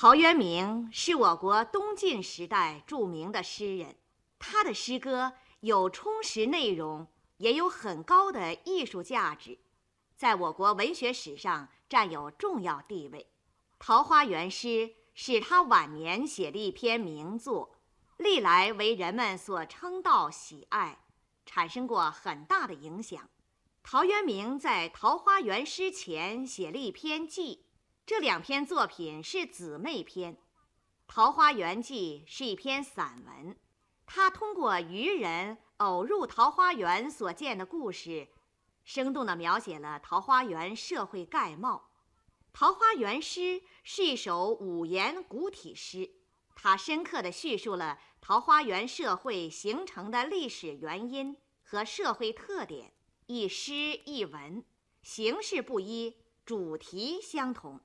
陶渊明是我国东晋时代著名的诗人，他的诗歌有充实内容，也有很高的艺术价值，在我国文学史上占有重要地位。《桃花源诗》是他晚年写的一篇名作，历来为人们所称道喜爱，产生过很大的影响。陶渊明在《桃花源诗》前写了一篇记。这两篇作品是姊妹篇，《桃花源记》是一篇散文，它通过渔人偶入桃花源所见的故事，生动地描写了桃花源社会概貌。《桃花源诗》是一首五言古体诗，它深刻地叙述了桃花源社会形成的历史原因和社会特点，一诗一文，形式不一，主题相同。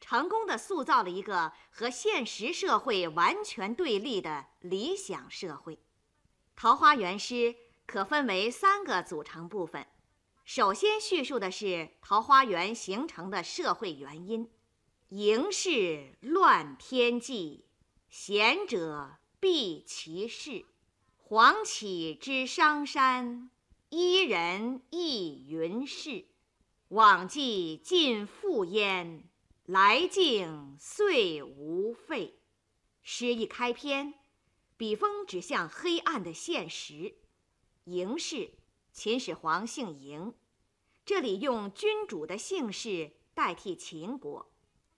成功的塑造了一个和现实社会完全对立的理想社会。桃花源诗可分为三个组成部分，首先叙述的是桃花源形成的社会原因：营事乱天际，贤者避其事。黄绮之商山，伊人亦云氏。往迹尽复焉。来径遂无废。诗一开篇，笔锋指向黑暗的现实。嬴氏，秦始皇姓嬴，这里用君主的姓氏代替秦国。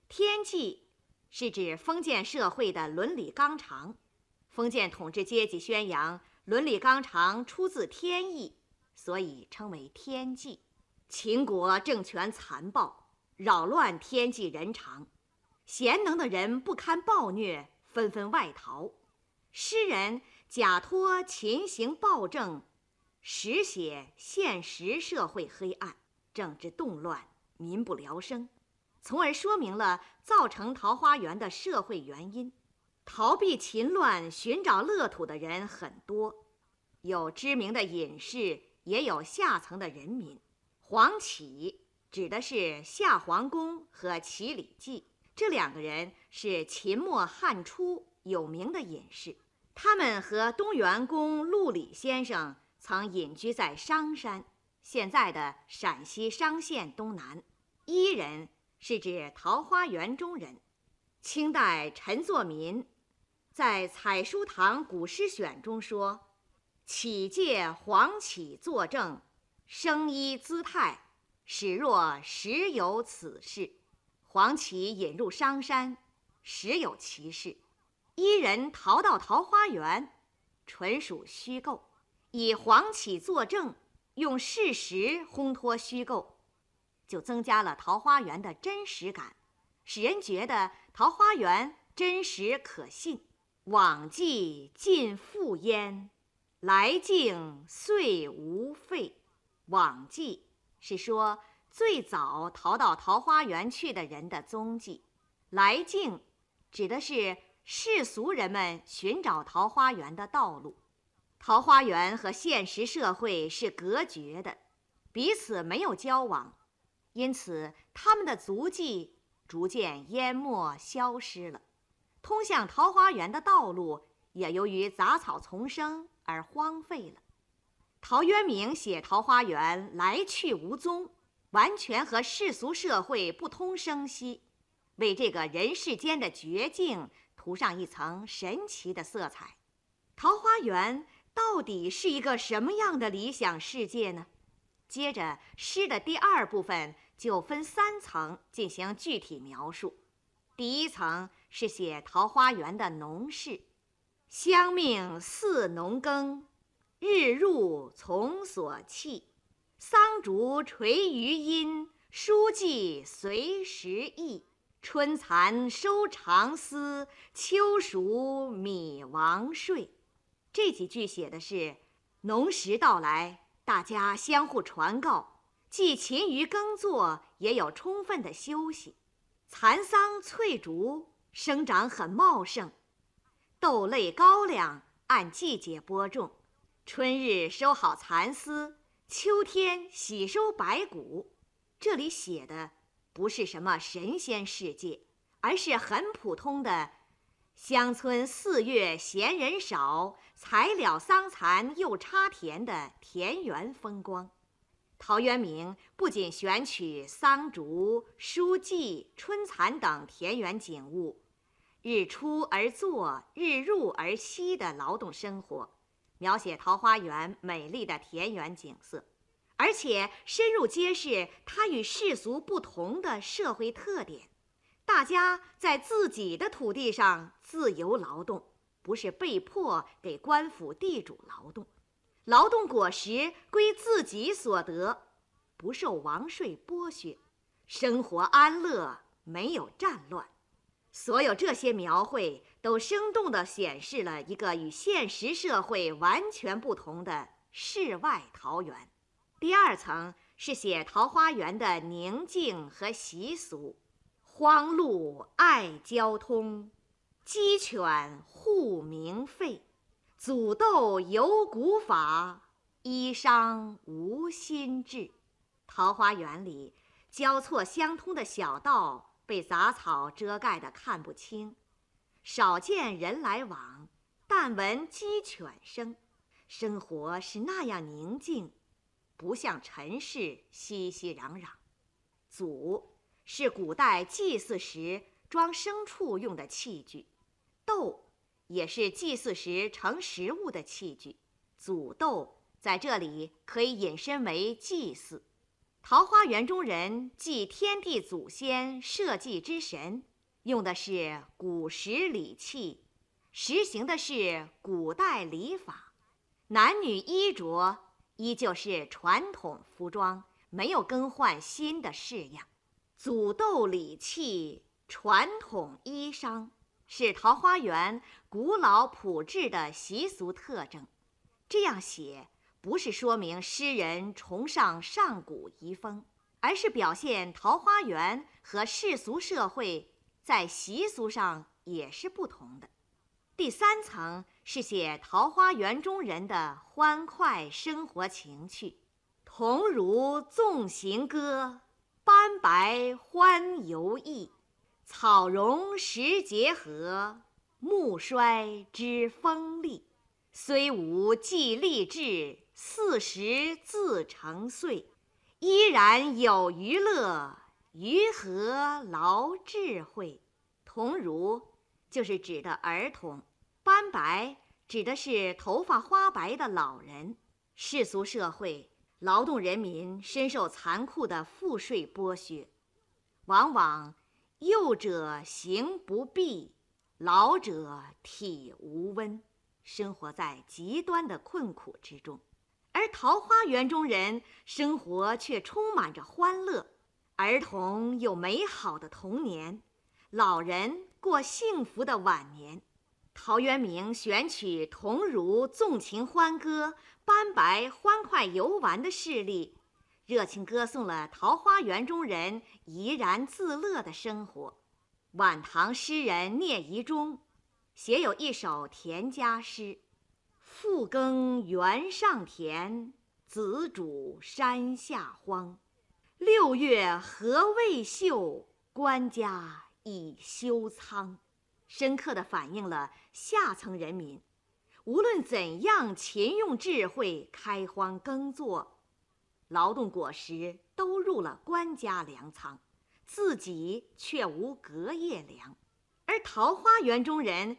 天际是指封建社会的伦理纲常。封建统治阶级宣扬伦理纲常出自天意，所以称为天际。秦国政权残暴。扰乱天际人常，贤能的人不堪暴虐，纷纷外逃。诗人假托秦行暴政，实写现实社会黑暗，政治动乱，民不聊生，从而说明了造成桃花源的社会原因。逃避秦乱、寻找乐土的人很多，有知名的隐士，也有下层的人民。黄启。指的是夏皇公和齐礼记这两个人是秦末汉初有名的隐士，他们和东园公陆李先生曾隐居在商山（现在的陕西商县东南）。伊人是指桃花源中人。清代陈作民在《采书堂古诗选》中说：“启借黄启作证，生衣姿态。”始若实有此事，黄芪引入商山，实有其事。伊人逃到桃花源，纯属虚构。以黄芪作证，用事实烘托虚构，就增加了桃花源的真实感，使人觉得桃花源真实可信。往迹尽复焉，来径遂无废。往迹。是说最早逃到桃花源去的人的踪迹，来径指的是世俗人们寻找桃花源的道路。桃花源和现实社会是隔绝的，彼此没有交往，因此他们的足迹逐渐淹没消失了。通向桃花源的道路也由于杂草丛生而荒废了。陶渊明写桃花源来去无踪，完全和世俗社会不通声息，为这个人世间的绝境涂上一层神奇的色彩。桃花源到底是一个什么样的理想世界呢？接着诗的第二部分就分三层进行具体描述。第一层是写桃花源的农事，乡命似农耕。日入从所弃，桑竹垂于阴，书记随时意。春蚕收长丝，秋黍米王睡。这几句写的是农时到来，大家相互传告，既勤于耕作，也有充分的休息。蚕桑翠竹生长很茂盛，豆类高粱按季节播种。春日收好蚕丝，秋天喜收白谷。这里写的不是什么神仙世界，而是很普通的乡村四月闲人少，才了桑蚕又插田的田园风光。陶渊明不仅选取桑竹、书记、春蚕等田园景物，日出而作，日入而息的劳动生活，描写桃花源美丽的田园景色，而且深入揭示它与世俗不同的社会特点：大家在自己的土地上自由劳动，不是被迫给官府地主劳动。劳动果实归自己所得，不受王税剥削，生活安乐，没有战乱。所有这些描绘都生动地显示了一个与现实社会完全不同的世外桃源。第二层是写桃花源的宁静和习俗：荒路爱交通，鸡犬护鸣吠。祖斗有古法，衣裳无新制。桃花源里交错相通的小道被杂草遮盖得看不清，少见人来往，但闻鸡犬声。生活是那样宁静，不像尘世熙熙攘攘。祖是古代祭祀时装牲畜用的器具，斗。也是祭祀时盛食物的器具，祖斗在这里可以引申为祭祀。桃花源中人祭天地祖先、社稷之神，用的是古时礼器，实行的是古代礼法。男女衣着依旧是传统服装，没有更换新的式样。祖斗礼器，传统衣裳。是桃花源古老朴质的习俗特征。这样写不是说明诗人崇尚上古遗风，而是表现桃花源和世俗社会在习俗上也是不同的。第三层是写桃花源中人的欢快生活情趣：桐如纵行歌，斑白欢游逸。草荣时节和，木衰知风力。虽无既立志，四十自成岁。依然有余乐，于和劳智慧？童孺就是指的儿童，斑白指的是头发花白的老人。世俗社会，劳动人民深受残酷的赋税剥削，往往。幼者行不避，老者体无温，生活在极端的困苦之中。而桃花源中人生活却充满着欢乐，儿童有美好的童年，老人过幸福的晚年。陶渊明选取桐孺纵情欢歌，斑白欢快游玩的事例。热情歌颂了桃花源中人怡然自乐的生活。晚唐诗人聂夷中写有一首田家诗：“复耕原上田，子主山下荒。六月禾未秀，官家已修仓。”深刻地反映了下层人民无论怎样勤用智慧开荒耕作。劳动果实都入了官家粮仓，自己却无隔夜粮。而桃花源中人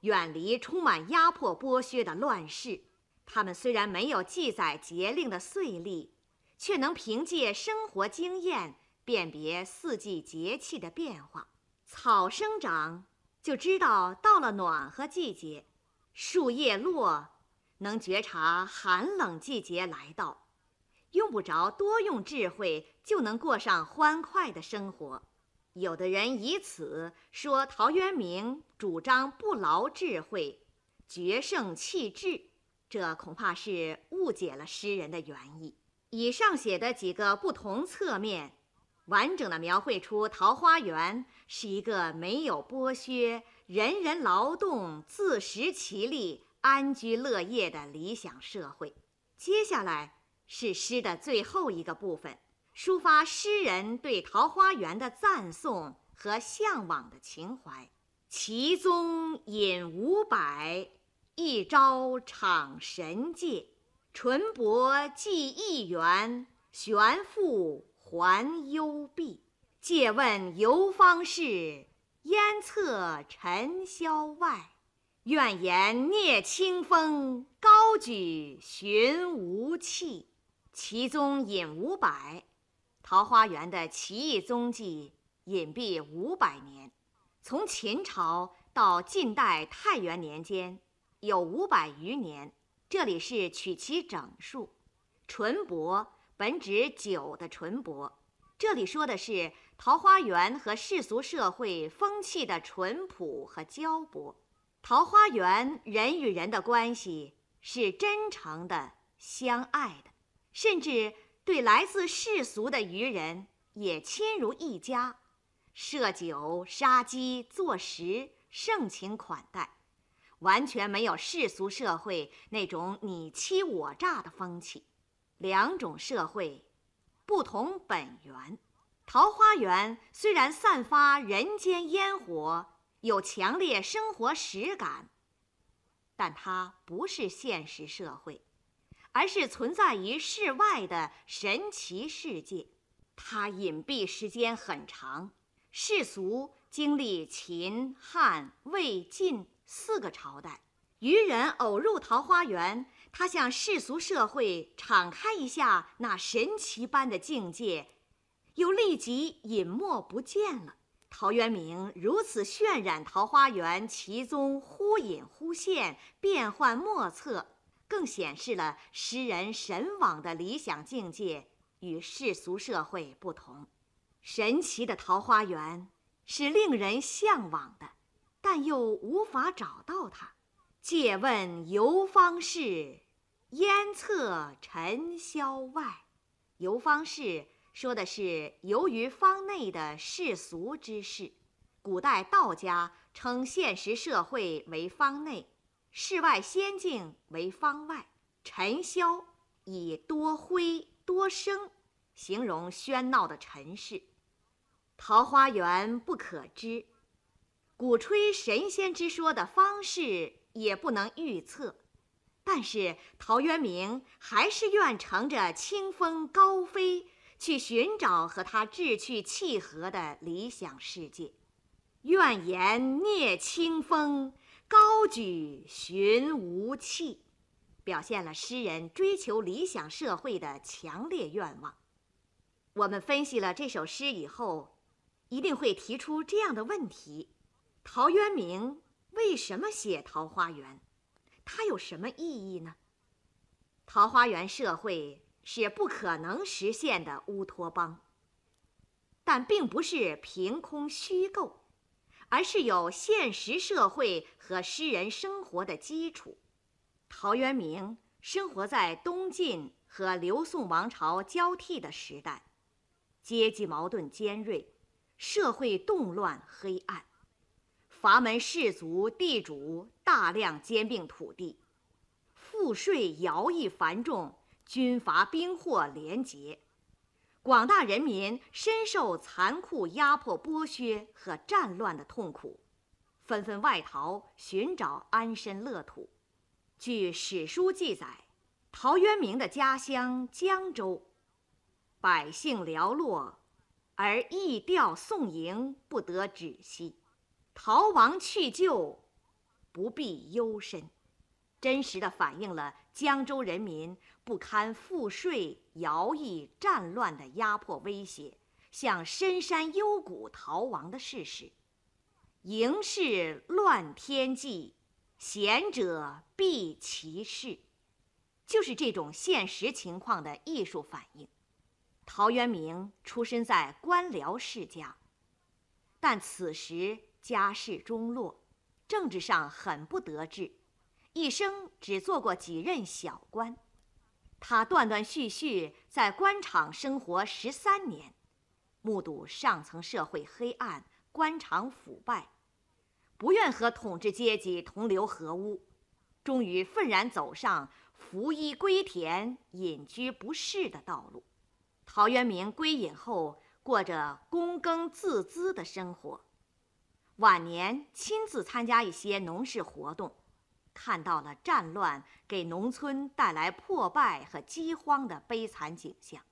远离充满压迫剥削的乱世，他们虽然没有记载节令的岁历，却能凭借生活经验辨别四季节气的变化。草生长就知道到了暖和季节，树叶落能觉察寒冷季节来到。用不着多用智慧就能过上欢快的生活，有的人以此说陶渊明主张不劳智慧，决胜气智，这恐怕是误解了诗人的原意。以上写的几个不同侧面，完整的描绘出桃花源是一个没有剥削、人人劳动、自食其力、安居乐业的理想社会。接下来。是诗的最后一个部分，抒发诗人对桃花源的赞颂和向往的情怀。其宗引五百，一朝场神界。淳伯寄一元，玄复还幽闭。借问游方士，烟侧尘嚣外。愿言聂清风，高举寻无弃。其踪隐五百，桃花源的奇异踪迹隐蔽五百年。从秦朝到晋代太元年间，有五百余年。这里是取其整数。淳伯本指酒的淳伯，这里说的是桃花源和世俗社会风气的淳朴和交薄。桃花源人与人的关系是真诚的、相爱的，甚至对来自世俗的愚人也亲如一家。设酒杀鸡做食，盛情款待，完全没有世俗社会那种你欺我诈的风气。两种社会，不同本源。桃花源虽然散发人间烟火，有强烈生活实感，但它不是现实社会，而是存在于世外的神奇世界。它隐蔽时间很长。世俗经历秦、汉、魏、晋四个朝代，渔人偶入桃花源，他向世俗社会敞开一下那神奇般的境界，又立即隐没不见了。陶渊明如此渲染桃花源其中忽隐忽现、变幻莫测，更显示了诗人神往的理想境界与世俗社会不同。神奇的桃花源是令人向往的，但又无法找到它。借问游方士，烟侧尘嚣外。游方士说的是游于方内的世俗之事。古代道家称现实社会为方内，世外仙境为方外。尘嚣以多灰多声形容喧闹的尘世。桃花源不可知，鼓吹神仙之说的方式也不能预测，但是陶渊明还是愿乘着清风高飞，去寻找和他志趣契合的理想世界。愿言聂清风，高举寻无弃，表现了诗人追求理想社会的强烈愿望。我们分析了这首诗以后。一定会提出这样的问题：陶渊明为什么写《桃花源》？它有什么意义呢？桃花源社会是不可能实现的乌托邦，但并不是凭空虚构，而是有现实社会和诗人生活的基础。陶渊明生活在东晋和刘宋王朝交替的时代，阶级矛盾尖锐。社会动乱黑暗，阀门士族地主大量兼并土地，赋税徭役繁重，军阀兵祸连结，广大人民深受残酷压迫剥削和战乱的痛苦，纷纷外逃寻找安身乐土。据史书记载，陶渊明的家乡江州，百姓寥落。而义调送迎不得止息，逃亡去救不必忧身，真实的反映了江州人民不堪赋税、徭役、战乱的压迫威胁，向深山幽谷逃亡的事实。营是乱天际，贤者避其事，就是这种现实情况的艺术反应。陶渊明出身在官僚世家，但此时家世中落，政治上很不得志，一生只做过几任小官。他断断续续在官场生活十三年，目睹上层社会黑暗，官场腐败，不愿和统治阶级同流合污，终于愤然走上服衣归田、隐居不仕的道路。陶渊明归隐后，过着躬耕自资的生活。晚年亲自参加一些农事活动，看到了战乱给农村带来破败和饥荒的悲惨景象，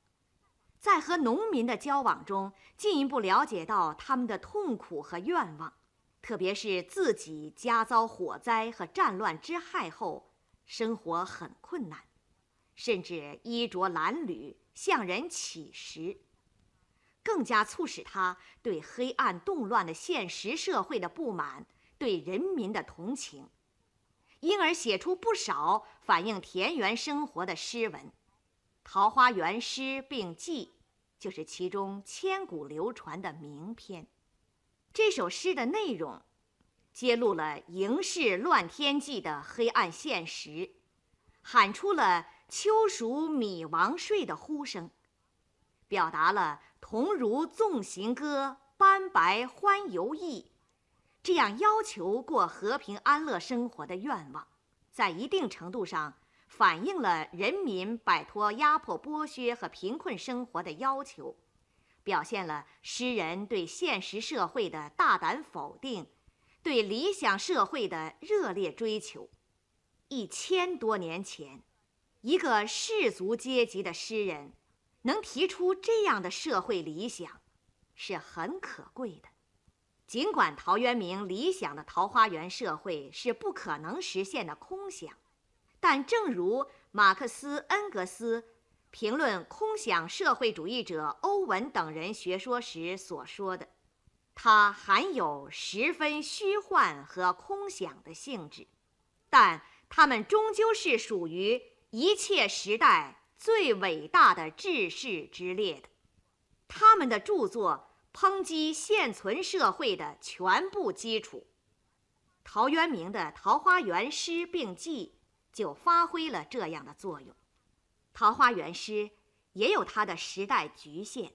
在和农民的交往中，进一步了解到他们的痛苦和愿望，特别是自己家遭火灾和战乱之害后，生活很困难，甚至衣着褴褛，向人乞食。更加促使他对黑暗动乱的现实社会的不满，对人民的同情，因而写出不少反映田园生活的诗文，《桃花源诗并记》就是其中千古流传的名篇。这首诗的内容，揭露了营市乱天际的黑暗现实，喊出了“秋黍米王税”的呼声，表达了。同如纵行歌，斑白欢游意，这样要求过和平安乐生活的愿望，在一定程度上反映了人民摆脱压迫剥削和贫困生活的要求，表现了诗人对现实社会的大胆否定，对理想社会的热烈追求。一千多年前，一个士族阶级的诗人。能提出这样的社会理想，是很可贵的。尽管陶渊明理想的桃花源社会是不可能实现的空想，但正如马克思、恩格斯评论空想社会主义者欧文等人学说时所说的，它含有十分虚幻和空想的性质，但它们终究是属于一切时代。最伟大的志士之列的，他们的著作抨击现存社会的全部基础。陶渊明的《桃花源诗并记》就发挥了这样的作用。桃花源诗也有它的时代局限。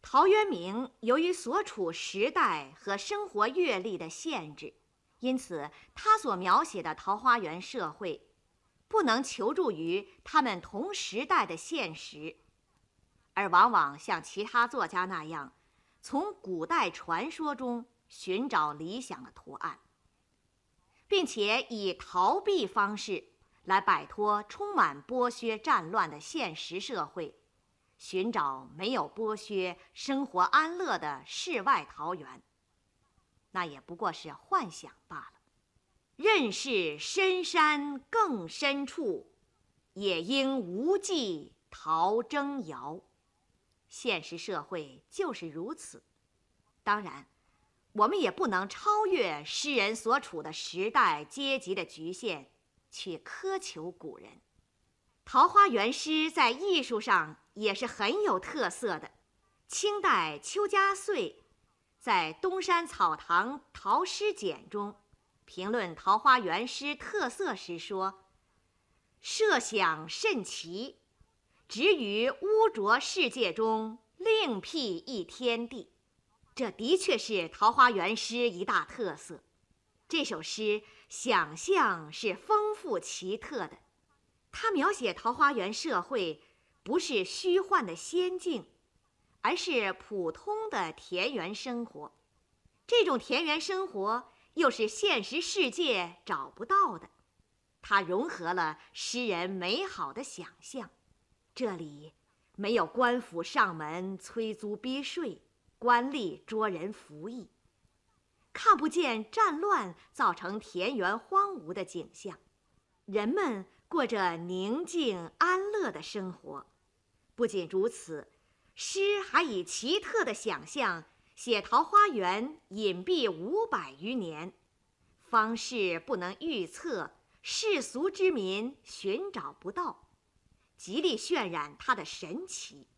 陶渊明由于所处时代和生活阅历的限制，因此他所描写的桃花源社会。不能求助于他们同时代的现实，而往往像其他作家那样，从古代传说中寻找理想的图案，并且以逃避方式来摆脱充满剥削战乱的现实社会，寻找没有剥削、生活安乐的世外桃源，那也不过是幻想罢了。任是深山更深处，也应无计逃争遥。现实社会就是如此。当然，我们也不能超越诗人所处的时代阶级的局限，去苛求古人。桃花源诗在艺术上也是很有特色的。清代邱家穗在《东山草堂陶诗简》中。评论桃花源诗特色时说：“设想甚奇，只于污浊世界中另辟一天地。”这的确是桃花源诗一大特色。这首诗想象是丰富奇特的，它描写桃花源社会不是虚幻的仙境，而是普通的田园生活。这种田园生活。又是现实世界找不到的，它融合了诗人美好的想象。这里没有官府上门催租逼税，官吏捉人服役，看不见战乱造成田园荒芜的景象，人们过着宁静安乐的生活。不仅如此，诗还以奇特的想象。写桃花源隐蔽五百余年，方士不能预测，世俗之民寻找不到，极力渲染它的神奇。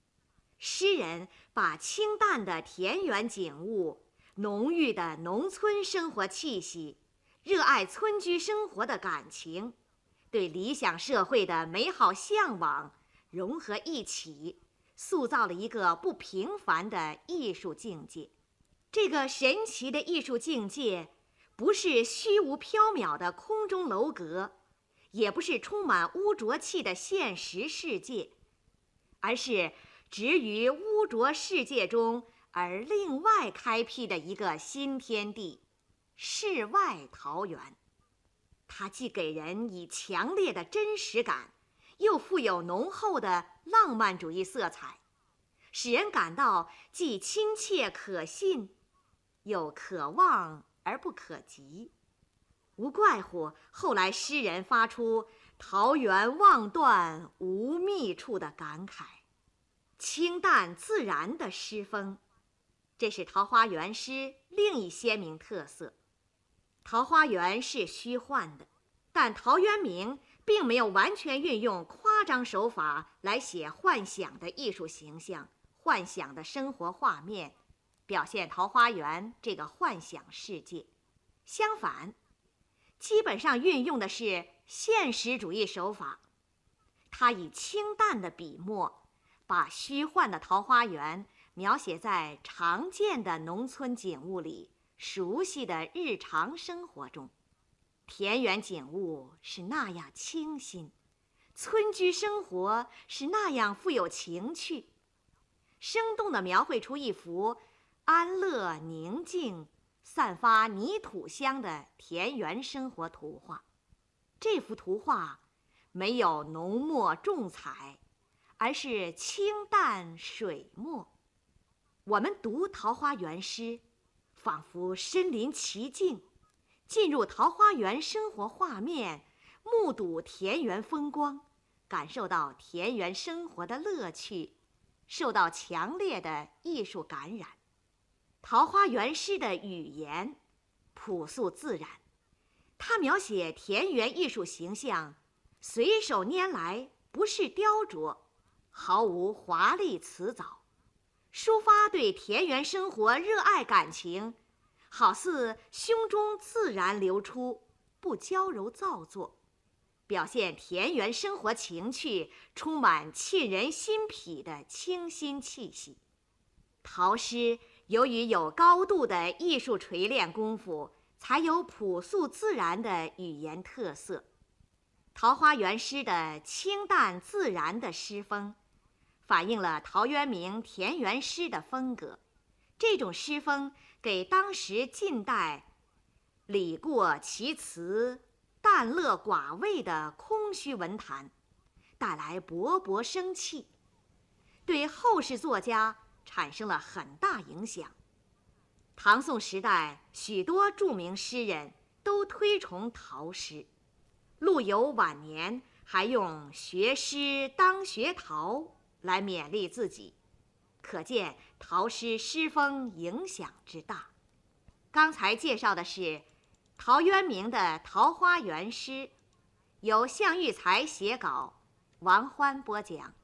诗人把清淡的田园景物、浓郁的农村生活气息、热爱村居生活的感情、对理想社会的美好向往融合一起。塑造了一个不平凡的艺术境界。这个神奇的艺术境界，不是虚无缥缈的空中楼阁，也不是充满污浊气的现实世界，而是植于污浊世界中而另外开辟的一个新天地——世外桃源。它既给人以强烈的真实感，又富有浓厚的浪漫主义色彩，使人感到既亲切可信，又可望而不可及。无怪乎后来诗人发出“桃源望断无觅处”的感慨。清淡自然的诗风，这是桃花源诗另一鲜明特色。桃花源是虚幻的，但陶渊明并没有完全运用夸张手法来写幻想的艺术形象、幻想的生活画面，表现桃花源这个幻想世界。相反，基本上运用的是现实主义手法。他以清淡的笔墨，把虚幻的桃花源描写在常见的农村景物里。熟悉的日常生活中，田园景物是那样清新，村居生活是那样富有情趣，生动地描绘出一幅安乐宁静、散发泥土香的田园生活图画。这幅图画没有浓墨重彩，而是清淡水墨。我们读桃花源诗。仿佛身临其境，进入桃花源生活画面，目睹田园风光，感受到田园生活的乐趣，受到强烈的艺术感染。桃花源诗的语言朴素自然，它描写田园艺术形象，随手拈来，不是雕琢，毫无华丽辞藻。抒发对田园生活热爱感情，好似胸中自然流出，不娇柔造作，表现田园生活情趣，充满沁人心脾的清新气息。陶诗由于有高度的艺术锤炼功夫，才有朴素自然的语言特色。桃花源诗的清淡自然的诗风。反映了陶渊明田园诗的风格，这种诗风给当时近代礼过其辞、淡乐寡味的空虚文坛带来勃勃生气，对后世作家产生了很大影响。唐宋时代许多著名诗人都推崇陶诗，陆游晚年还用“学诗当学陶”。来勉励自己，可见陶诗诗风影响之大。刚才介绍的是陶渊明的《桃花源诗》，由向玉才写稿，王欢播讲。